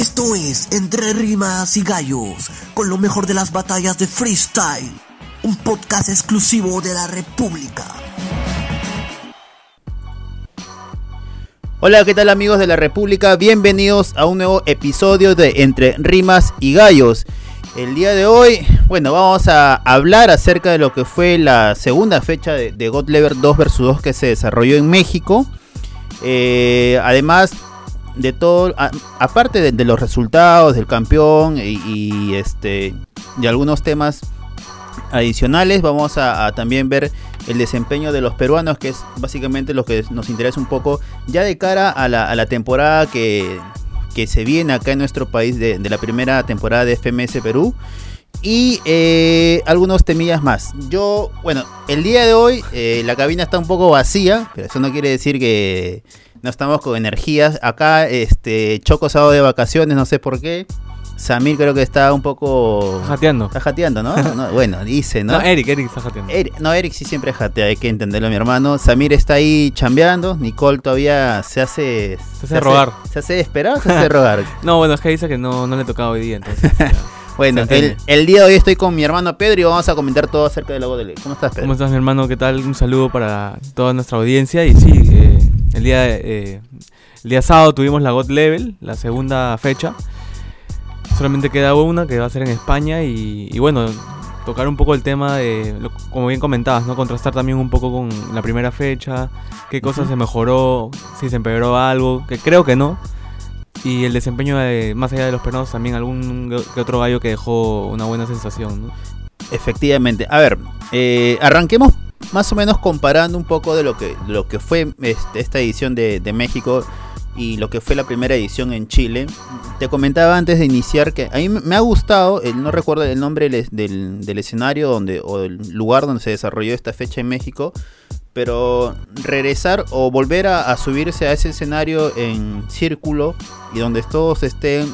Esto es Entre Rimas y Gallos, con lo mejor de las batallas de freestyle. Un podcast exclusivo de la República. Hola, ¿qué tal amigos de la República? Bienvenidos a un nuevo episodio de Entre Rimas y Gallos. El día de hoy, bueno, vamos a hablar acerca de lo que fue la segunda fecha de, de God Level 2 vs 2 que se desarrolló en México. Eh, además de todo, aparte de, los resultados del campeón y, este de algunos temas adicionales, vamos a, también ver el desempeño de los peruanos, que es básicamente lo que nos interesa un poco ya de cara a la, temporada que, que se viene acá en nuestro país de, de la primera temporada de FMS Perú. Y eh, algunos temillas más. Yo, bueno, el día de hoy eh, la cabina está un poco vacía, pero eso no quiere decir que no estamos con energías. Acá, este, Choco sábado de vacaciones, no sé por qué. Samir creo que está un poco... Jateando. Está jateando, ¿no? No, Bueno, dice, ¿no? No, Eric, Eric está jateando. Eric- no, Eric sí siempre jatea, hay que entenderlo, mi hermano. Samir está ahí chambeando. Nicole todavía se hace. Se hace rogar. Se hace esperar o se hace rogar. No, bueno, es que dice que no, no le tocaba hoy día, entonces. Bueno, el, día de hoy estoy con mi hermano Pedro y vamos a comentar todo acerca del logo de ley. ¿Cómo estás, Pedro? ¿Cómo estás, mi hermano? ¿Qué tal? Un saludo para toda nuestra audiencia. Y sí, eh, el, día, eh, el día sábado tuvimos la God Level, la segunda fecha. Solamente queda una que va a ser en España. Y, y bueno, tocar un poco el tema de, lo- como bien comentabas, ¿no? Contrastar también un poco con la primera fecha. Qué cosas Ujú. se mejoró, si se empeoró algo, que creo que no. Y el desempeño de, más allá de los peruanos, también algún que otro gallo que dejó una buena sensación, ¿no? Efectivamente. A ver, eh, arranquemos más o menos comparando un poco de lo que, lo que fue este, esta edición de, México y lo que fue la primera edición en Chile. Te comentaba antes de iniciar que a mí me ha gustado, el, no recuerdo el nombre del, del- escenario donde, o del lugar donde se desarrolló esta fecha en México, pero regresar o volver a subirse a ese escenario en círculo y donde todos estén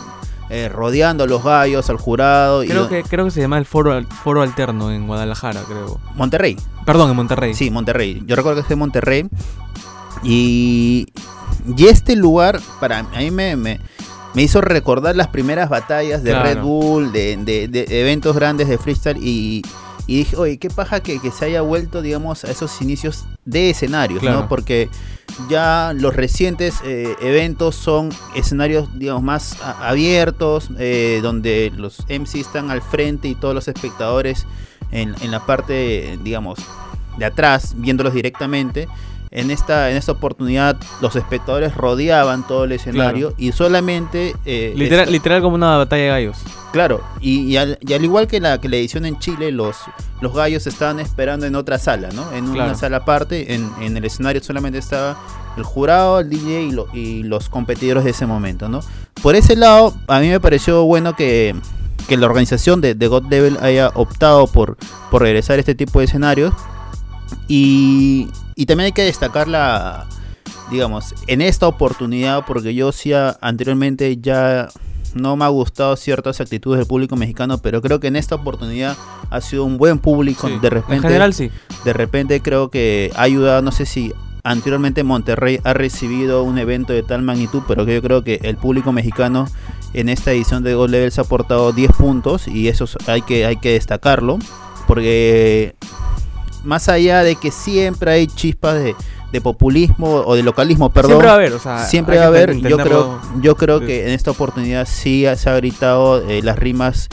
eh, rodeando a los gallos, al jurado. y Creo do- que, creo que se llama el foro, foro alterno en Guadalajara, creo. Monterrey. Perdón, en Monterrey. Sí, Monterrey. Yo recuerdo que es de Monterrey. Y, y este lugar, para a mí me, me, me hizo recordar las primeras batallas de Claro. Red Bull, de, de- de eventos grandes de freestyle. Y, y dije, oye, qué paja que, que se haya vuelto, digamos, a esos inicios de escenarios, ¿no? Porque ya los recientes eh, eventos son escenarios, digamos, más abiertos, eh, donde los MC están al frente y todos los espectadores en, en la parte, digamos, de atrás, viéndolos directamente. En esta, en esta oportunidad, los espectadores rodeaban todo el escenario y solamente. eh, Literal, literal como una batalla de gallos. Claro, y, y al, y al igual que la, que la edición en Chile, los, los gallos estaban esperando en otra sala, ¿no? En una Claro. sala aparte, en, en el escenario solamente estaba el jurado, el DJ y, lo- y los competidores de ese momento, ¿no? Por ese lado, a mí me pareció bueno que, que la organización de, de God Devil haya optado por, por regresar a este tipo de escenarios. Y, y también hay que destacar la, digamos, en esta oportunidad, porque yo sí a- anteriormente ya no me ha gustado ciertas actitudes del público mexicano, pero creo que en esta oportunidad ha sido un buen público. Sí. De repente, En general sí. de repente creo que ha ayudado, no sé si anteriormente Monterrey ha recibido un evento de tal magnitud, pero que yo creo que el público mexicano en esta edición de Gold Level se ha aportado 10 puntos y eso es- hay que, hay que destacarlo, porque más allá de que siempre hay chispas de, de populismo o de localismo, perdón, Siempre va a haber, o sea. siempre va a haber. Yo creo, yo creo que en esta oportunidad sí se ha gritado eh, las rimas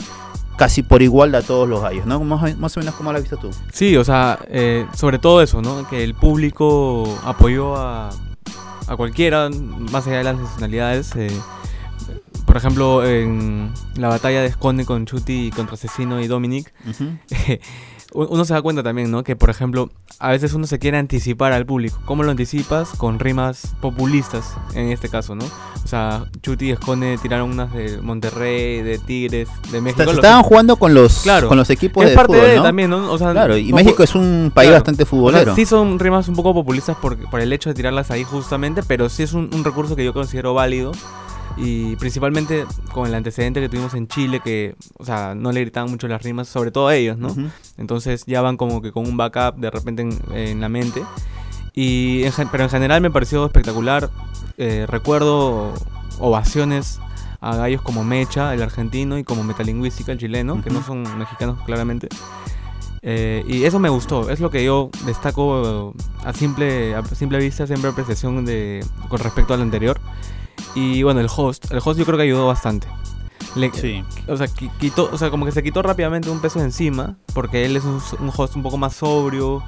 casi por igual a todos los gallos, ¿no? Más, o- más o menos como lo has visto tú. Sí, o sea, eh, sobre todo eso, ¿no? Que el público apoyó a, a cualquiera, más allá de las nacionalidades. eh, por ejemplo, en la batalla de Esconde con Chuti contra Asesino y Dominic, Ujú. u- uno se da cuenta también, ¿no? Que, por ejemplo, a veces uno se quiere anticipar al público. ¿Cómo lo anticipas? Con rimas populistas, en este caso, ¿no? O sea, Chuti y Esconde tiraron unas de Monterrey, de Tigres, de México. Se estaban jugando con los, Claro. con los equipos es de parte fútbol, de ¿no? también, ¿no? O sea, Claro, y México es un país Claro. bastante o sea, futbolero. sí son rimas un poco populistas por, por el hecho de tirarlas ahí justamente, pero sí es un, un recurso que yo considero válido. Y principalmente con el antecedente que tuvimos en Chile, que, o sea, no le gritaban mucho las rimas, sobre todo a ellos, ¿no? Entonces ya van como que con un backup de repente en, en la mente. Y en pero en general me pareció espectacular. Eh, recuerdo ovaciones a gallos como Mecha, el argentino, y como Metalingüística, el chileno, que no son mexicanos claramente. Eh, y eso me gustó, es lo que yo destaco a simple, a simple vista, siempre apreciación de, con respecto al anterior. Y bueno, el host, el host yo creo que ayudó bastante. Le- Sí. o sea, qui- quitó, o sea, como que se quitó rápidamente un peso de encima, porque él es un, un host un poco más sobrio,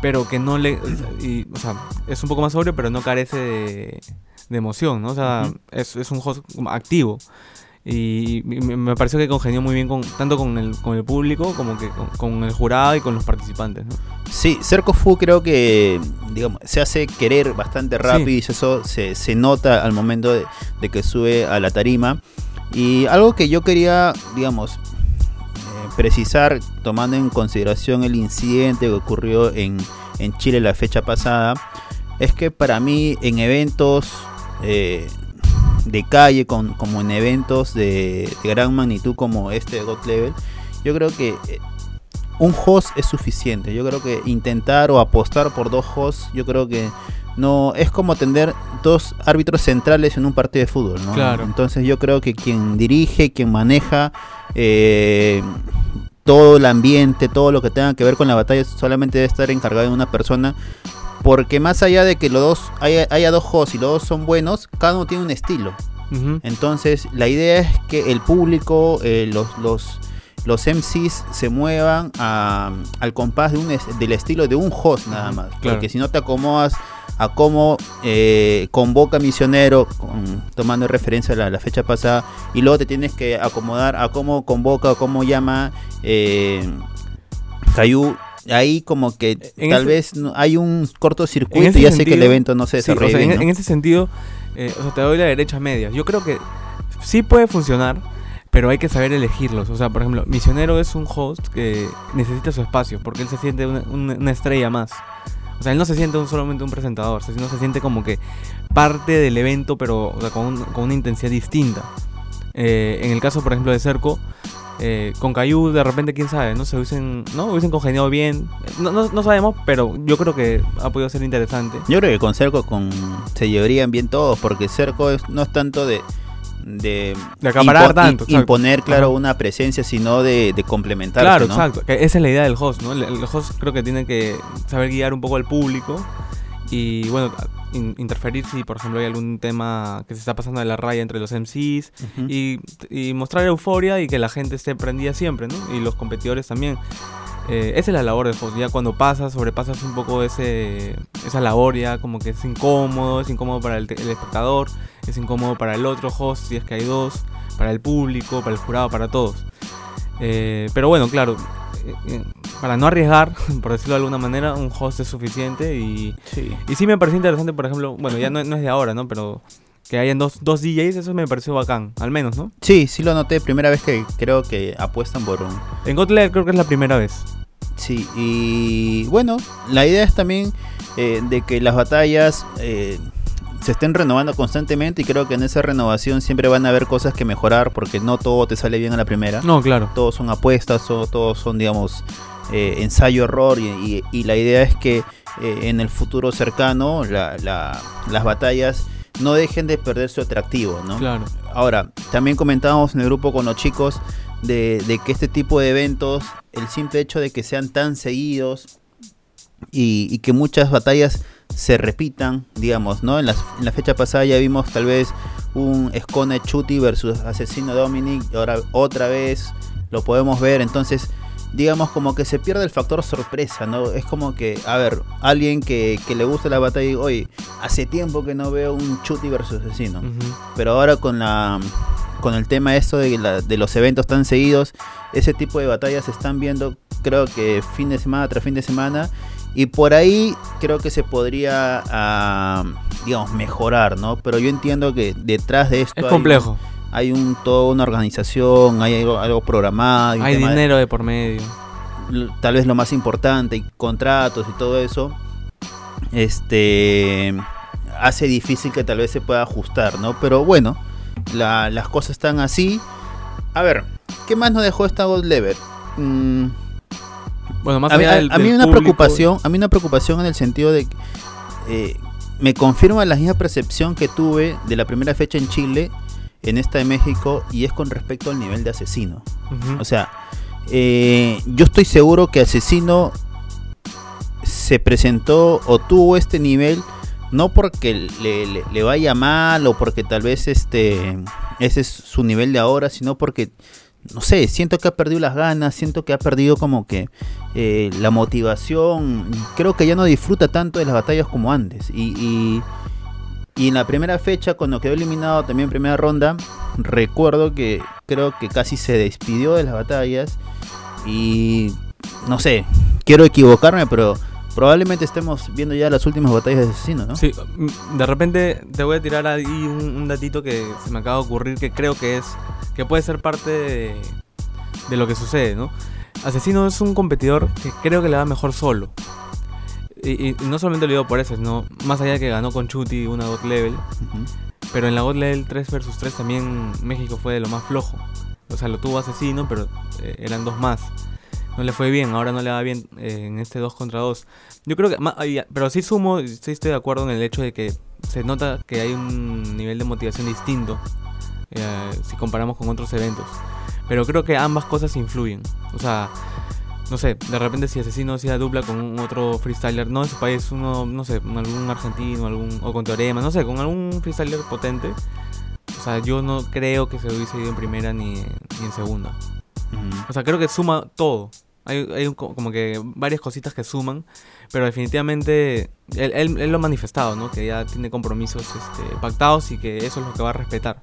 pero que no le, o sea, y, o sea, es un poco más sobrio, pero no carece de, de emoción, ¿no? O sea, es, es un host activo. Y me, pareció que congenió muy bien con, tanto con el, con el público como que con, con el jurado y con los participantes, ¿no? Sí, Cerco Fu creo que digamos, se hace querer bastante rápido y eso se, se nota al momento de, de que sube a la tarima. Y algo que yo quería, digamos, eh, precisar, tomando en consideración el incidente que ocurrió en, en Chile la fecha pasada, es que para mí en eventos eh, de calle, con, como en eventos de, de gran magnitud como este de God Level, yo creo que eh, un host es suficiente. Yo creo que intentar o apostar por dos hosts, yo creo que no es como tener dos árbitros centrales en un partido de fútbol, ¿no? Claro. Entonces yo creo que quien dirige, quien maneja eh, todo el ambiente, todo lo que tenga que ver con la batalla, solamente debe estar encargado de una persona. Porque más allá de que los dos haya, haya dos hosts y los dos son buenos, cada uno tiene un estilo. Entonces, la idea es que el público, eh, los, los, los MCs se muevan a- al compás de un es- del estilo de un host nada más. claro. Porque si no te acomodas a cómo eh, convoca Misionero, con- tomando referencia a la, la fecha pasada, y luego te tienes que acomodar a cómo convoca o cómo llama eh, Cayu. Ahí como que En tal ese- vez no- hay un cortocircuito y hace que el sentido, evento no se Sí, o desarrolle sea, en, ¿no? en ese sentido, eh, o sea, te doy la derecha media. Yo creo que sí puede funcionar, pero hay que saber elegirlos. O sea, por ejemplo, Misionero es un host que necesita su espacio, porque él se siente una, una- una estrella más. O sea, él no se siente un, solamente un presentador, sino se siente como que parte del evento, pero o sea, con, un- con una intensidad distinta. Eh, en el caso, por ejemplo, de Cerco, eh, con Cayu, de repente, quién sabe, ¿no? Se hubiesen, ¿no? hubiesen congeniado bien. No, no, no sabemos, pero yo creo que ha podido ser interesante. Yo creo que con Cerco con, se llevarían bien todos, porque Cerco es- no es tanto de, de, De acaparar impo- tanto, exacto. imponer, claro, una presencia, sino de, de complementarse, Claro, ¿no? exacto. Que esa es la idea del host, ¿no? El, el host creo que tiene que saber guiar un poco al público y, bueno, in- interferir si, por ejemplo, hay algún tema que se está pasando de la raya entre los MCs Ujú. y, y mostrar euforia y que la gente esté prendida siempre, ¿no? Y los competidores también. Eh, esa es la labor del host. Ya cuando pasas, sobrepasas un poco ese, esa labor, ya como que es incómodo, es incómodo para el, el espectador, es incómodo para el otro host, si es que hay dos, para el público, para el jurado, para todos. Eh, pero bueno, claro, para no arriesgar, por decirlo de alguna manera, un host es suficiente y, Sí. y sí me pareció interesante, por ejemplo, bueno, ya no, no es de ahora, ¿no? Pero que hayan dos, dos DJs, eso me pareció bacán, al menos, ¿no? sí, sí lo noté, primera vez que creo que apuestan por un... En Gotler creo que es la primera vez. Sí, y bueno, la idea es también eh, de que las batallas eh, se estén renovando constantemente y creo que en esa renovación siempre van a haber cosas que mejorar porque no todo te sale bien a la primera. No, claro. todos son apuestas, todo- todos son, digamos, eh, ensayo-error y, y- y la idea es que eh, en el futuro cercano la- la- las batallas no dejen de perder su atractivo, ¿no? Claro. Ahora, también comentábamos en el grupo con los chicos de, de que este tipo de eventos, el simple hecho de que sean tan seguidos y, y que muchas batallas se repitan, digamos, ¿no? En, las- en la fecha pasada ya vimos tal vez un Escone Chuti versus Asesino Dominic, y ahora otra vez lo podemos ver, entonces digamos como que se pierde el factor sorpresa, ¿no? Es como que, a ver, alguien que, que le gusta la batalla y oye, hace tiempo que no veo un Chuti versus Asesino. Pero ahora con la con el tema esto de, la- de los eventos tan seguidos, ese tipo de batallas se están viendo creo que fin de semana tras fin de semana y por ahí creo que se podría ah, digamos mejorar, ¿no? Pero yo entiendo que detrás de esto Es hay- complejo. hay un toda una organización, hay algo, algo programado, Hay tema de- dinero de por medio. tal vez lo más importante, y contratos y todo eso, este hace difícil que tal vez se pueda ajustar, ¿no? Pero bueno, la- las cosas están así. A ver, ¿qué más nos dejó esta God Level? Mm, Bueno, más a mí, allá a- del, a mí del una público, preocupación, a mí una preocupación en el sentido de que eh, me confirma la misma percepción que tuve de la primera fecha en Chile, en esta de México y es con respecto al nivel de asesino. O sea, eh, yo estoy seguro que Asesino se presentó o tuvo este nivel no porque le, vaya mal o porque tal vez este ese es su nivel de ahora, sino porque no sé, siento que ha perdido las ganas, siento que ha perdido como que eh, la motivación, creo que ya no disfruta tanto de las batallas como antes. Y, y, y en la primera fecha cuando quedó eliminado también en primera ronda, recuerdo que creo que casi se despidió de las batallas. Y no sé, quiero equivocarme, pero probablemente estemos viendo ya las últimas batallas de asesino, ¿no? Sí, mm, de repente te voy a tirar ahí un, un datito que se me acaba de ocurrir que creo que es que puede ser parte de, de lo que sucede, ¿no? Asesino es un competidor que creo que le va mejor solo. Y, y no solamente lo digo por eso, sino más allá de que ganó con Chuti una God Level, Ujú. pero en la God Level 3 vs 3 también México fue de lo más flojo. O sea, lo tuvo Asesino, pero eh, eran dos más. No le fue bien, ahora no le va bien eh, en este 2 contra 2. Yo creo que, pero sí sumo, sí estoy de acuerdo en el hecho de que se nota que hay un nivel de motivación distinto eh, si comparamos con otros eventos. Pero creo que ambas cosas influyen. O sea, no sé, de repente si Asesino hacía dupla con un otro freestyler, no en su país, uno, no sé, algún argentino, algún, o con Teorema, no sé, con algún freestyler potente. O sea, yo no creo que se hubiese ido en primera ni, ni en segunda. Ujú. O sea, creo que suma todo. Hay, hay un co- como que varias cositas que suman, pero definitivamente él, él- él lo ha manifestado, ¿no? Que ya tiene compromisos este, pactados y que eso es lo que va a respetar.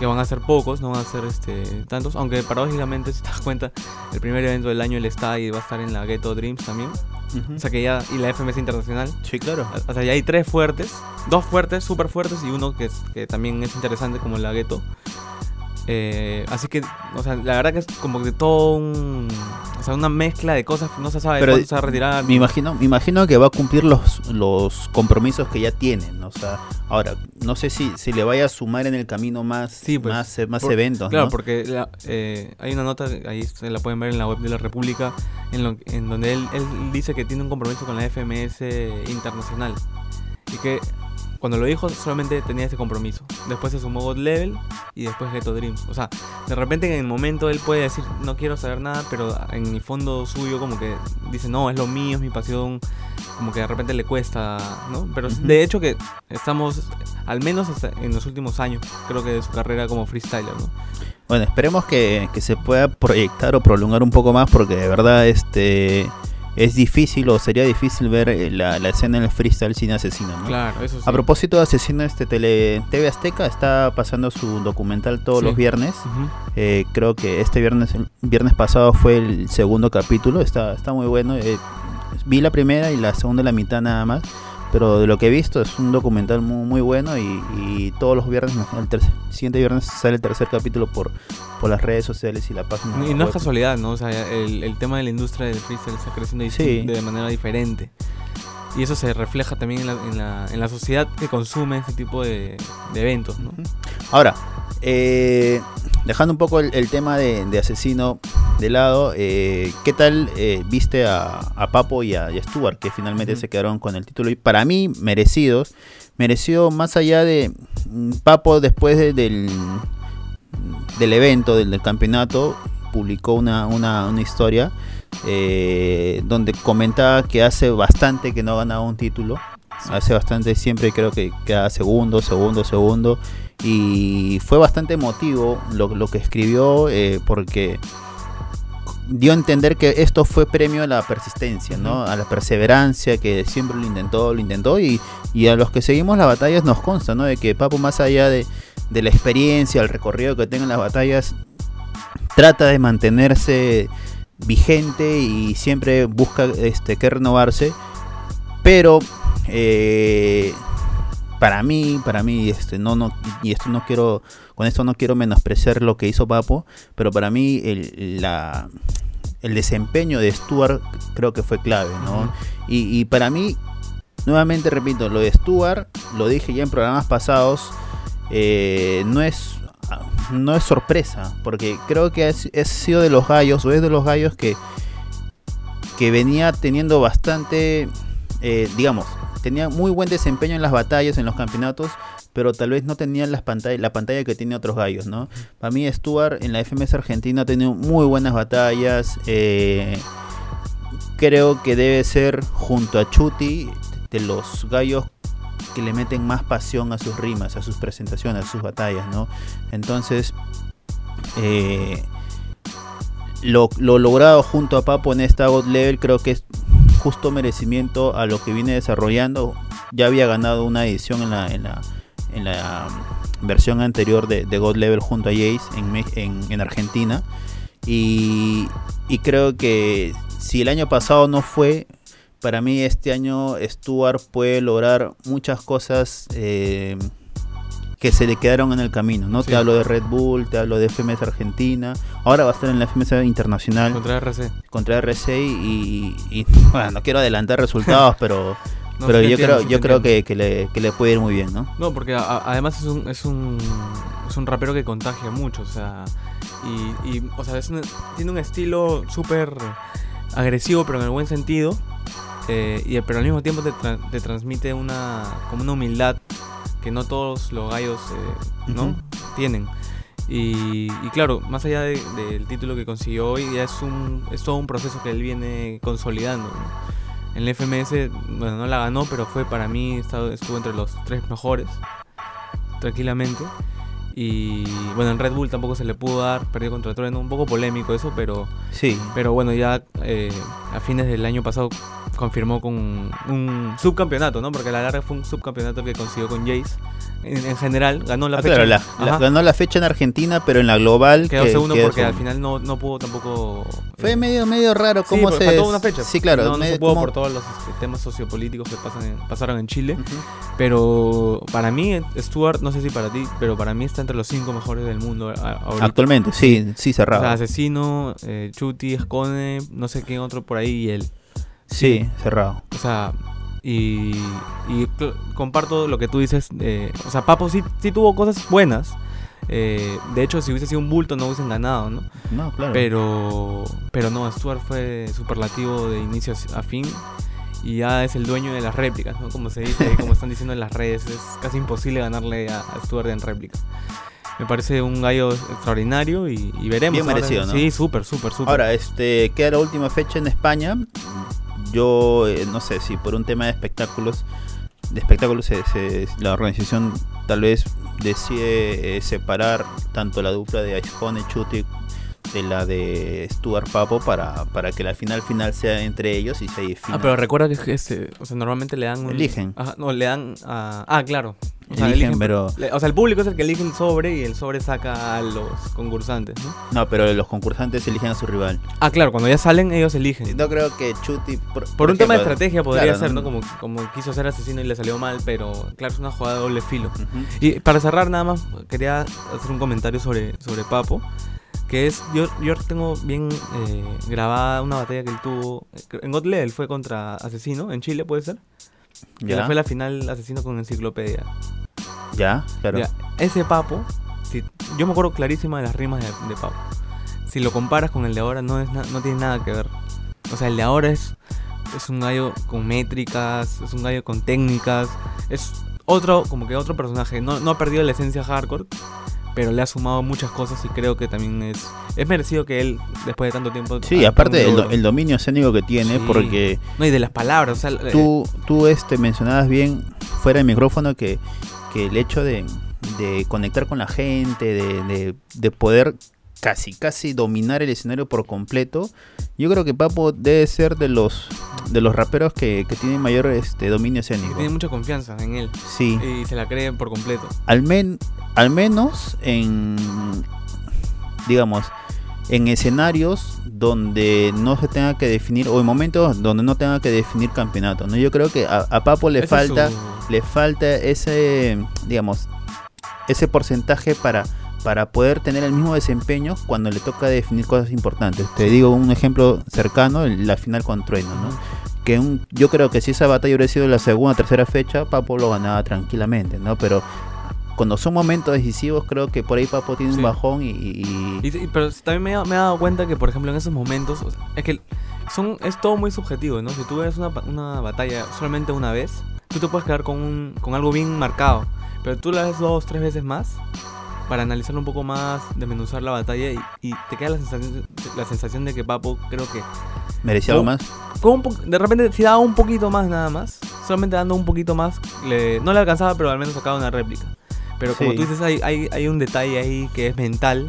Que van a ser pocos, no van a ser este, tantos, aunque paradójicamente, si te das cuenta, el primer evento del año él está y va a estar en la Ghetto Dreams también. Ujú. O sea que ya, y la FMS Internacional. Sí, claro. O sea, ya hay tres fuertes, dos fuertes, súper fuertes y uno que, es- que también es interesante como la Ghetto. Eh, así que, o sea, la verdad que es como que todo un... O sea, una mezcla de cosas que no se sabe Pero cuándo se va a retirar. Me imagino, me imagino que va a cumplir los, los compromisos que ya tienen. ¿no? O sea, ahora, no sé si, si le vaya a sumar en el camino más, Sí, pues, más, más Por- eventos. Claro, ¿no? porque la- eh, hay una nota, ahí se la pueden ver en la web de la República, en, lo- en donde él, él dice que tiene un compromiso con la FMS internacional. Y que cuando lo dijo solamente tenía ese compromiso. Después se sumó God Level y después Ghetto Dreams. O sea, de repente en el momento él puede decir no quiero saber nada, pero en el fondo suyo como que dice no, es lo mío, es mi pasión. Como que de repente le cuesta, ¿no? Pero de hecho que estamos, al menos hasta en los últimos años, creo que de su carrera como freestyler, ¿no? Bueno, esperemos que, que se pueda proyectar o prolongar un poco más porque de verdad este es difícil o sería difícil ver eh, la, la escena del freestyle sin asesino. ¿no? Claro, eso sí. A propósito de asesino, este tele, TV Azteca está pasando su documental todos Sí. los viernes. Eh, creo que este viernes, el viernes pasado fue el segundo capítulo. Está, está muy bueno. eh, vi la primera y la segunda la mitad nada más. Pero de lo que he visto es un documental muy, muy bueno y, y todos los viernes, el tercer- siguiente viernes sale el tercer capítulo por, por las redes sociales y la página. Y no es casualidad, ¿no? O sea, el, el tema de la industria del freestyle está creciendo Sí. de manera diferente. Y eso se refleja también en la, en la, en la sociedad que consume ese tipo de, de eventos, ¿no? Ahora, eh, dejando un poco el, el tema de, de asesino de lado, eh, ¿qué tal eh, viste a, a Papo y a, y a Stuart que finalmente se quedaron con el título? Y para mí, merecidos. Mereció más allá de mm, Papo después de- del, del evento, del, del campeonato, publicó una, una, una historia eh, donde comentaba que hace bastante que no ganaba un título. Hace bastante, siempre creo que queda segundo, segundo, segundo. Y fue bastante emotivo lo, lo que escribió eh, porque dio a entender que esto fue premio a la persistencia, ¿no? A la perseverancia, que siempre lo intentó, lo intentó. Y, y a los que seguimos las batallas nos consta, ¿no? De que Papo, más allá de, de la experiencia, el recorrido que tengan las batallas, trata de mantenerse vigente y siempre busca este, que renovarse. Pero eh, para mí, para mí, este, no, no, y esto no quiero, con esto no quiero menospreciar lo que hizo Papo, pero para mí el, la, el desempeño de Stuart creo que fue clave, ¿no? Y para mí, nuevamente repito, lo de Stuart, lo dije ya en programas pasados, eh, no es no es sorpresa, porque creo que es, es sido de los gallos, o es de los gallos que, que venía teniendo bastante, eh, digamos, tenía muy buen desempeño en las batallas, en los campeonatos, pero tal vez no tenía las la pantalla que tiene otros gallos, ¿no? Para mí Stuart en la FMS Argentina ha tenido muy buenas batallas. eh, creo que debe ser junto a Chuti de los gallos que le meten más pasión a sus rimas, a sus presentaciones, a sus batallas, ¿no? Entonces, eh, lo, lo logrado junto a Papo en esta God Level creo que es justo merecimiento a lo que viene desarrollando. Ya había ganado una edición en la, en la, en la um, versión anterior de, God Level junto a Jace en, en Argentina. Y, y creo que si el año pasado no fue, para mí este año Stuart puede lograr muchas cosas eh, que se le quedaron en el camino. ¿no? Sí. Te hablo de Red Bull, te hablo de FMS Argentina, ahora va a estar en la FMS Internacional Contra RC. contra RC y, y- bueno, no quiero adelantar resultados, pero No, pero sí yo entiendo, creo sí yo creo que, que le, que le puede ir muy bien, ¿no? No, porque a- además es un, es un es un rapero que contagia mucho, o sea, y, y, o sea, es un- tiene un estilo súper agresivo, pero en el buen sentido, eh, y pero al mismo tiempo te, tra- te transmite una como una humildad que no todos los gallos eh, ¿no? Tienen. Y, y claro, más allá de- del título que consiguió hoy, ya es un es todo un proceso que él viene consolidando. ¿no? En el FMS, bueno, no la ganó, pero fue para mí, estuvo entre los tres mejores, tranquilamente. Y bueno, en Red Bull tampoco se le pudo dar, perdió contra Trueno, un poco polémico eso, pero, Sí. pero bueno, ya eh, a fines del año pasado confirmó con un subcampeonato, ¿no? Porque a la larga fue un subcampeonato que consiguió con Jace. En, en general, ganó la Ah, fecha. claro, la- ganó la fecha en Argentina, pero en la global Quedó que- segundo quedó porque al final no, no pudo tampoco. Fue eh, medio medio raro sí, cómo porque se faltó una fecha. Sí, claro, No, no medio se pudo por todos los este, temas sociopolíticos que pasan en- pasaron en Chile. Pero para mí, Stuart, no sé si para ti, pero para mí está entre los cinco mejores del mundo ahorita. Actualmente, sí, sí O cerrado. sea, Asesino, eh, Chuti, Escone, no sé quién otro por ahí y él. sí, cerrado. O sea, y, y comparto lo que tú dices. eh, o sea, Papo sí, sí tuvo cosas buenas. eh, de hecho, si hubiese sido un bulto no hubiesen ganado, ¿no? No, claro. Pero, pero no, Stuart fue superlativo de inicio a fin. Y ya es el dueño de las réplicas, ¿no? Como se dice, como están diciendo en las redes, es casi imposible ganarle a, a Stuart en réplica. Me parece un gallo extraordinario y, y veremos. Bien ahora. merecido, ¿no? Sí, súper, súper, súper. Ahora, este, queda la última fecha en España. Yo eh, no sé si por un tema de espectáculos, de espectáculos se- se- la organización tal vez decide eh, separar tanto la dupla de Aizone Chuti de la de Stuart Papo para, para que la final final sea entre ellos y se defina. Ah, pero recuerda que este, o sea, normalmente le dan un... Eligen. Ajá, no, le dan a... Ah, claro. O sea, Eligen, pero le- o sea, el público es el que elige el sobre y el sobre saca a los concursantes, ¿no? no, pero los concursantes eligen a su rival. Ah, claro, cuando ya salen ellos eligen. No creo que Chuti por, Por un tema de ejemplo, estrategia podría claro, ser, ¿no? Como, como quiso ser asesino y le salió mal, pero claro, es una jugada de doble filo. Ujú. Y para cerrar nada más, quería hacer un comentario sobre, sobre Papo. Que es, yo, yo tengo bien eh, grabada una batalla que él tuvo. En God Level fue contra Asesino, en Chile puede ser. Que Ya, fue la final Asesino con Enciclopedia. ya, claro. Ya, ese Papo, si, yo me acuerdo clarísima de las rimas de, de Papo. Si lo comparas con el de ahora, no, es na- no tiene nada que ver. O sea, el de ahora es, es un gallo con métricas, es un gallo con técnicas, es otro, como que otro personaje. No, no ha perdido la esencia hardcore, pero le ha sumado muchas cosas y creo que también es, es merecido que él, después de tanto tiempo... Sí, aparte el, dominio escénico que tiene, Sí. porque No, y de las palabras, o sea... eh, tú, tú este, mencionabas bien fuera del micrófono que, que el hecho de, de conectar con la gente, de, de- de poder casi, casi dominar el escenario por completo, yo creo que Papo debe ser de los de los raperos que, que tienen mayor este, dominio escénico. tiene mucha confianza en él Sí, y se la cree por completo. al, men, al menos en, digamos, en escenarios donde no se tenga que definir, o en momentos donde no tenga que definir campeonato, ¿no? Yo creo que a, a Papo le Ese falta, su- le falta ese, digamos, ese porcentaje para, para poder tener el mismo desempeño cuando le toca definir cosas importantes. Te digo un ejemplo cercano, la final con Trueno, ¿no? que un- yo creo que si esa batalla hubiera sido la segunda o tercera fecha, Papo lo ganaba tranquilamente, ¿no? Pero cuando son momentos decisivos, creo que por ahí Papo tiene Sí. un bajón y... y- Y, y- pero también me, he- me he dado cuenta que, por ejemplo, en esos momentos, o sea, es que son, es todo muy subjetivo, ¿no? Si tú ves una, una batalla solamente una vez, tú te puedes quedar con, un, con algo bien marcado, pero tú la ves dos, tres veces más para analizarlo un poco más, desmenuzar la batalla y, y te queda la sensación, la sensación de que Papo creo que ¿Merecía algo más? un de repente si daba un poquito más nada más, solamente dando un poquito más, le- no le alcanzaba, pero al menos sacaba una réplica. Pero como Sí. tú dices, hay, hay, hay un detalle ahí que es mental.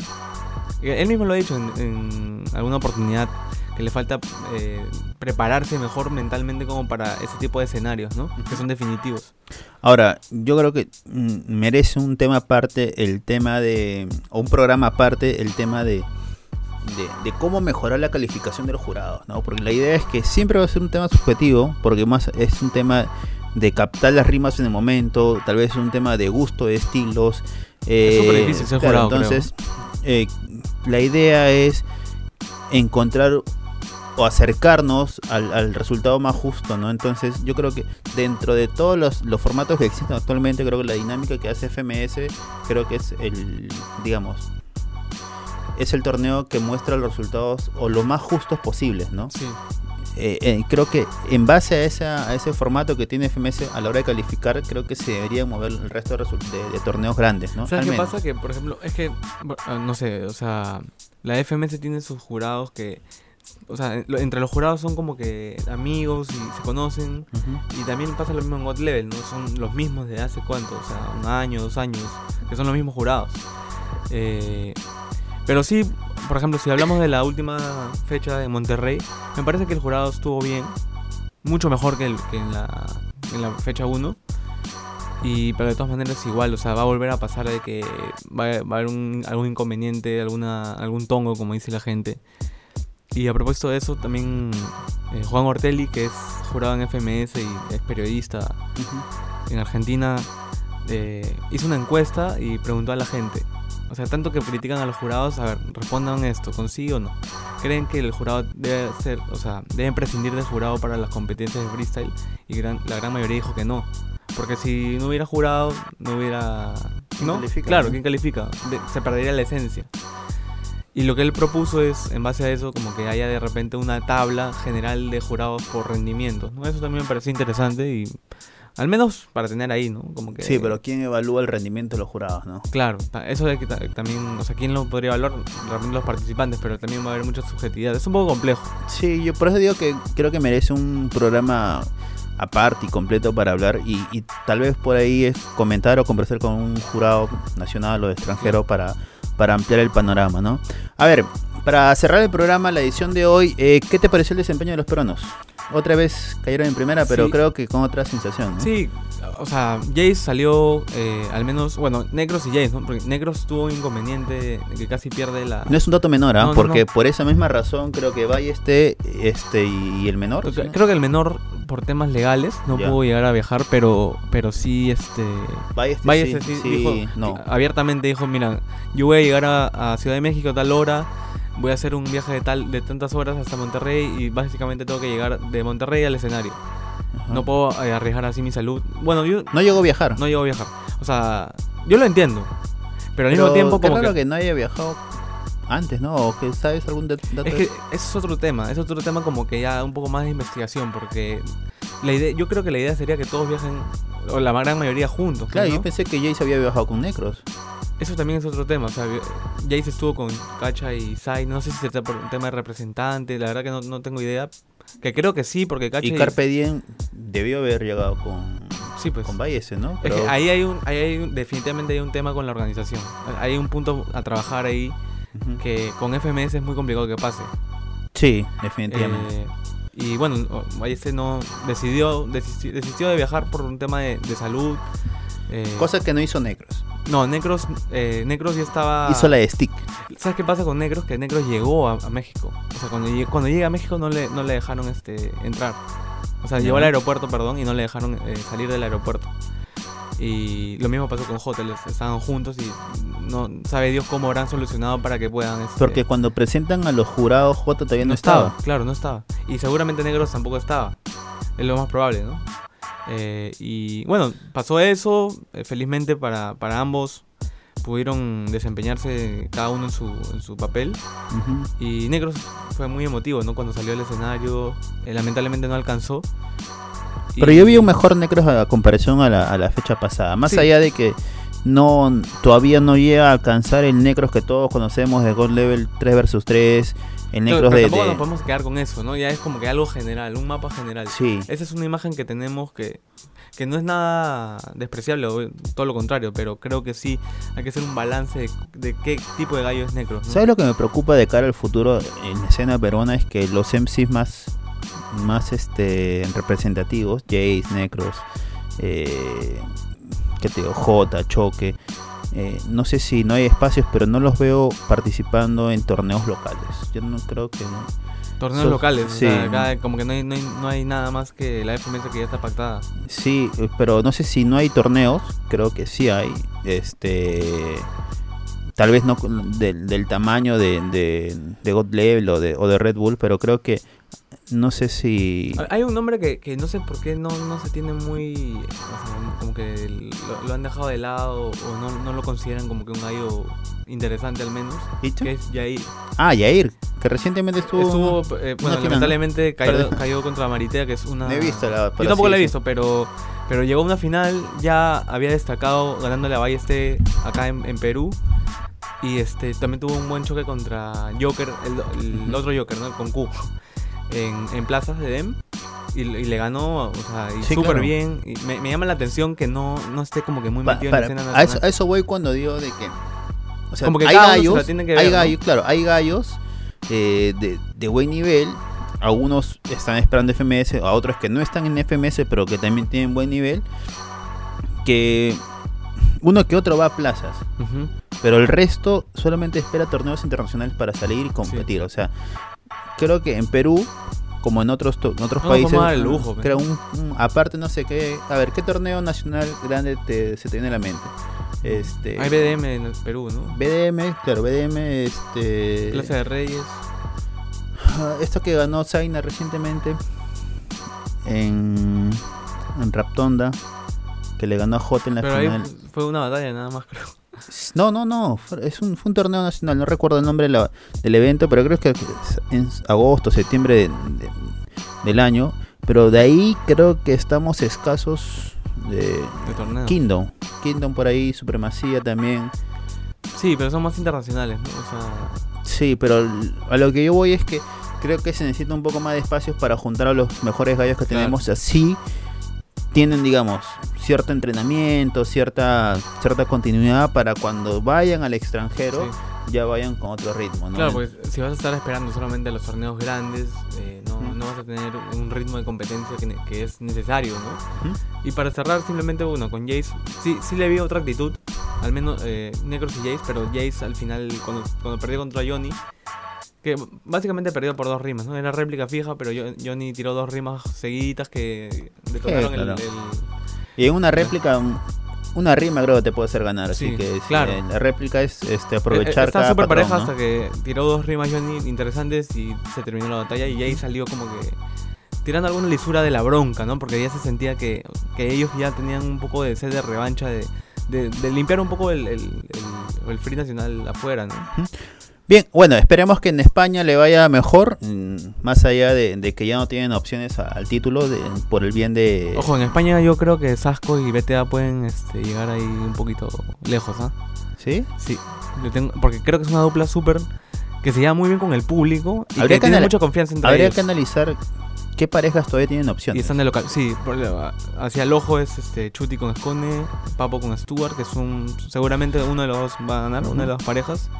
que Él mismo lo ha dicho en, en alguna oportunidad, que le falta eh, prepararse mejor mentalmente como para ese tipo de escenarios, ¿no? Que son definitivos. Ahora, yo creo que mm, merece un tema aparte el tema de, o un programa aparte el tema de, de, de cómo mejorar la calificación de los jurados, ¿no? Porque la idea es que siempre va a ser un tema subjetivo, porque más es un tema de captar las rimas en el momento, tal vez un tema de gusto, de estilos. eh, súper difícil ser claro, jurado, creo. Entonces, eh, la idea es encontrar o acercarnos al, al resultado más justo, ¿no? Entonces yo creo que dentro de todos los, los formatos que existen actualmente, creo que la dinámica que hace FMS, creo que es el, digamos, es el torneo que muestra los resultados o lo más justos posibles, ¿no? Sí. Eh, eh, creo que en base a, esa, a ese formato que tiene FMS a la hora de calificar, creo que se debería mover el resto de, resul- de- de torneos grandes, ¿no? ¿Sabes qué pasa? Que, por ejemplo, es que, ah, no sé, o sea, la FMS tiene sus jurados que, o sea, entre los jurados son como que amigos y se conocen. Y también pasa lo mismo en God Level, ¿no? Son los mismos de hace cuánto, o sea, un año, dos años, que son los mismos jurados. Eh, pero sí, por ejemplo, si hablamos de la última fecha de Monterrey, me parece que el jurado estuvo bien, mucho mejor que, el- que en, la, en la fecha 1. Y pero de todas maneras igual, o sea, va a volver a pasar de que va, a- va a haber un, algún inconveniente, alguna, algún tongo, como dice la gente. Y a propósito de eso, también eh, Juan Ortelli, que es jurado en FMS y es periodista Ujú. en Argentina, eh, hizo una encuesta y preguntó a la gente. O sea, tanto que critican a los jurados, a ver, respondan esto, ¿con sí o no? ¿Creen que el jurado debe ser, o sea, deben prescindir del jurado para las competencias de freestyle? Y gran- la gran mayoría dijo que no. Porque si no hubiera jurado, no hubiera... ¿Quién ¿No? califica, claro? ¿quién califica? De- se perdería la esencia. Y lo que él propuso es, en base a eso, como que haya de repente una tabla general de jurados por rendimientos, ¿no? Eso también me pareció interesante y al menos para tener ahí, ¿no? Como que Sí, pero ¿quién evalúa el rendimiento de los jurados, no? Claro, eso de que ta- también, o sea, ¿quién lo podría evaluar? Realmente los participantes, pero también va a haber mucha subjetividad. Es un poco complejo. Sí, yo por eso digo que creo que merece un programa aparte y completo para hablar y, y tal vez por ahí es comentar o conversar con un jurado nacional o extranjero para, para ampliar el panorama, ¿no? A ver, para cerrar el programa, la edición de hoy, eh, ¿qué te pareció el desempeño de los peruanos? Otra vez cayeron en primera, pero Sí. creo que con otra sensación, ¿no? Sí, o sea, Jace salió eh, al menos, bueno, Negros y Jace, ¿no? Porque Negros tuvo un inconveniente que casi pierde la... No es un dato menor, ¿ah? No, porque no. por esa misma razón creo que Valle este, este y, el menor. Creo ¿sí, que- no? Creo que el menor, por temas legales, no Ya. pudo llegar a viajar, pero, pero sí, este... Valle este sí, dijo, abiertamente dijo, mira, yo voy a llegar a, a Ciudad de México a tal hora, voy a hacer un viaje de tal de tantas horas hasta Monterrey y básicamente tengo que llegar de Monterrey al escenario. Ajá. No puedo eh, arriesgar así mi salud. Bueno, yo No llegó a viajar. no llego a viajar. O sea, yo lo entiendo. Pero al Pero mismo tiempo como raro que, que... no haya viajado antes, ¿no? O que sabes algún dat- dato. es que es otro tema, es otro tema como que ya un poco más de investigación porque la idea yo creo que la idea sería que todos viajen o la gran mayoría juntos, Claro, ¿no? yo pensé que Jace había viajado con Necros. Eso también es otro tema, o sea, Jace estuvo con Cacha y Sai, no sé si se trata por un tema de representante, la verdad que no, no tengo idea, que creo que sí, porque Cacha Y Carpe Diem debió haber llegado con, Sí, pues. con Valle ese, ¿no? Es Pero- que ahí hay un, ahí hay un- definitivamente hay un tema con la organización. Hay un punto a trabajar ahí Ujú. que con FMS es muy complicado que pase. Sí, definitivamente. Eh, y bueno, Balleste no decidió, desistió, desistió de viajar por un tema de, de salud. Eh, Cosa que no hizo Necros. No, Necros, eh, Necros ya estaba. Hizo la de Stick. ¿Sabes qué pasa con Necros? Que Necros llegó a, a México. O sea, cuando, cuando llega a México no le, no le dejaron este, entrar. O sea, llegó al aeropuerto, perdón, y no le dejaron eh, salir del aeropuerto. Y lo mismo pasó con Hotel, estaban juntos y no sabe Dios cómo habrán solucionado para que puedan. este, Porque cuando presentan a los jurados, J todavía no, no estaba. estaba, claro, no estaba. Y seguramente Negros tampoco estaba. Es lo más probable, ¿no? Eh, y bueno, pasó eso. eh, felizmente para, para ambos pudieron desempeñarse cada uno en su, en su papel. Y Negros fue muy emotivo, ¿no? Cuando salió al escenario, eh, lamentablemente no alcanzó. Pero yo vi un mejor Necros a comparación a la, a la fecha pasada. Más Sí. allá de que no todavía no llega a alcanzar el Necros que todos conocemos de God Level 3 vs 3. El Pero- Necros pero de, tampoco de- nos podemos quedar con eso, ¿no? Ya es como que algo general, un mapa general. Sí. Esa es una imagen que tenemos que, que no es nada despreciable, todo lo contrario, pero creo que sí hay que hacer un balance de, de qué tipo de gallo es Necros. ¿no? ¿Sabes lo que me preocupa de cara al futuro en la escena peruana? Es que los MCs más, más este, representativos, Jace, Necros, eh, ¿qué te digo? J, Choque, eh, no sé si no hay espacios, pero no los veo participando en torneos locales. Yo no creo que... Torneos So- locales, o sí. sea, acá como que no hay, no, hay, no hay nada más que la FMS que ya está pactada. Sí, eh, pero no sé si no hay torneos, creo que sí hay. Este tal vez no del, del tamaño de, de, de God Level o de, o de Red Bull, pero creo que no sé si Hay- un nombre que, que no sé por qué no, no se tiene muy. o sea, como que lo, lo han dejado de lado o no, no lo consideran como que un gallo interesante al menos. ¿Dicho? Que es Yair. Ah, Yair, que recientemente estuvo. Estuvo, eh, bueno, lamentablemente cayó, cayó contra Maritea, que es una. No he visto la- Yo tampoco la he visto, pero, pero llegó a una final, ya había destacado ganándole a Balleste acá en, en Perú. Y este también tuvo un buen choque contra Joker, el, el otro Joker, ¿no? Con Q. En, en plazas de DEM. Y, y le ganó, o sea, y Sí, súper claro. bien. Y me, me llama la atención que no, no esté como que muy Pa- metido para- en la escena a, eso, a eso voy cuando digo de que. O sea, Como que hay gallos, que hay ver, ¿no? gallos, claro, hay gallos eh, de, de buen nivel. Algunos están esperando FMS, a otros que no están en FMS, pero que también tienen buen nivel. Que uno que otro va a plazas. Pero el resto solamente espera torneos internacionales para salir y competir. O sea, creo que en Perú, como en otros, en otros No países, el lujo, pues. creo un, un- aparte no sé qué, a ver, ¿qué torneo nacional grande te- se te viene a la mente? Este, Hay BDM en el Perú, ¿no? BDM, claro, BDM, este, Plaza de Reyes. ah, esto que ganó Zaina recientemente en, en Raptonda, que le ganó a J en la Pero final. fu- fue una batalla nada más, creo. No, no, no. Es un, fue un torneo nacional. No recuerdo el nombre de la- del evento, pero creo que es en agosto, septiembre de- de- del año. Pero de ahí creo que estamos escasos de De torneo. Kingdom. Kingdom por ahí, Supremacía también. Sí, pero son más internacionales, ¿no? O sea, Sí, pero a lo que yo voy es que creo que se necesita un poco más de espacios para juntar a los mejores gallos que Claro. tenemos. Así tienen, digamos, cierto entrenamiento, cierta, cierta continuidad para cuando vayan al extranjero sí. ya vayan con otro ritmo, ¿no? Claro, pues si vas a estar esperando solamente a los torneos grandes, eh, no, vas a tener un ritmo de competencia que, es necesario, ¿no? Y para cerrar, simplemente, bueno, con Jace, sí, sí le vi otra actitud, al menos eh, Necros y Jace, pero Jace al final, cuando, cuando perdió contra Johnny, que básicamente perdió por dos rimas, ¿no? Era réplica fija, pero Johnny tiró dos rimas seguiditas que detonaron el- claro. el, Y en una réplica, un- una rima creo que te puede hacer ganar. Así Sí, que sí, claro. eh, la réplica es este, Eh, aprovechar Está súper pareja ¿no? hasta que tiró dos rimas Johnny interesantes y se terminó la batalla y Jay salió como que tirando alguna lisura de la bronca, ¿no? Porque ya se sentía que, que ellos ya tenían un poco de sed de revancha, de, de, de limpiar un poco el, el, el- el free nacional afuera, ¿no? Bien, bueno, esperemos que en España le vaya mejor, mm, más allá de, de que ya no tienen opciones a- al título de- por el bien de... Ojo, en España yo creo que Sasco y BTA pueden este, llegar ahí un poquito lejos, ¿ah? ¿Sí? Sí, tengo- porque creo que es una dupla súper que se lleva muy bien con el público y Habría que que tiene mucha confianza entre Habría ellos. que analizar qué parejas todavía tienen Y opciones. están de local. Sí, por- hacia el ojo es este Chuti con Escone, Papo con Stuart, que es un. Seguramente uno de los dos va a ganar, una de las parejas.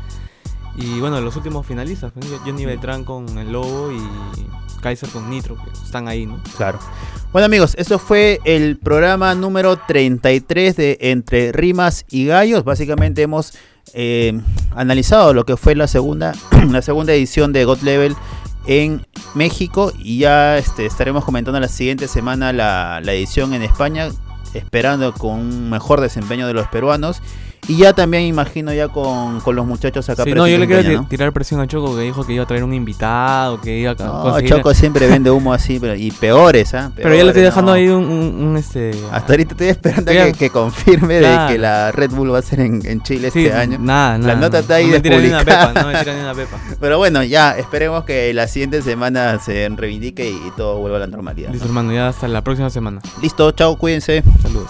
Y bueno, los últimos finalistas, ¿no? Johnny Beltrán con el Lobo y Kaiser con Nitro, que están ahí, ¿no? Claro. Bueno amigos, eso fue el programa número 33 de Entre Rimas y Gallos. Básicamente hemos eh, analizado lo que fue la segunda, la segunda edición de God Level en México y ya este, estaremos comentando la siguiente semana la, la edición en España, esperando con un mejor desempeño de los peruanos. Y ya también imagino ya con, con los muchachos acá. Sí, no, yo le quiero tirar presión a Choco que dijo que iba a traer un invitado, que iba a ¿no? Conseguir- Choco siempre vende humo así, pero, y peores, ¿ah? Pero ya le estoy dejando no. ahí un, un- un, este... Hasta ahorita estoy esperando que, que confirme de que la Red Bull va a ser en, en Chile Sí, este año. Nada, nada. nota está ahí no me tiran ni una pepa, no me ni una pepa. Pero bueno, ya esperemos que la siguiente semana se reivindique y, y todo vuelva a la normalidad. Listo, ¿no? hermano, ya hasta la próxima semana. Listo, chao, cuídense. Saludos.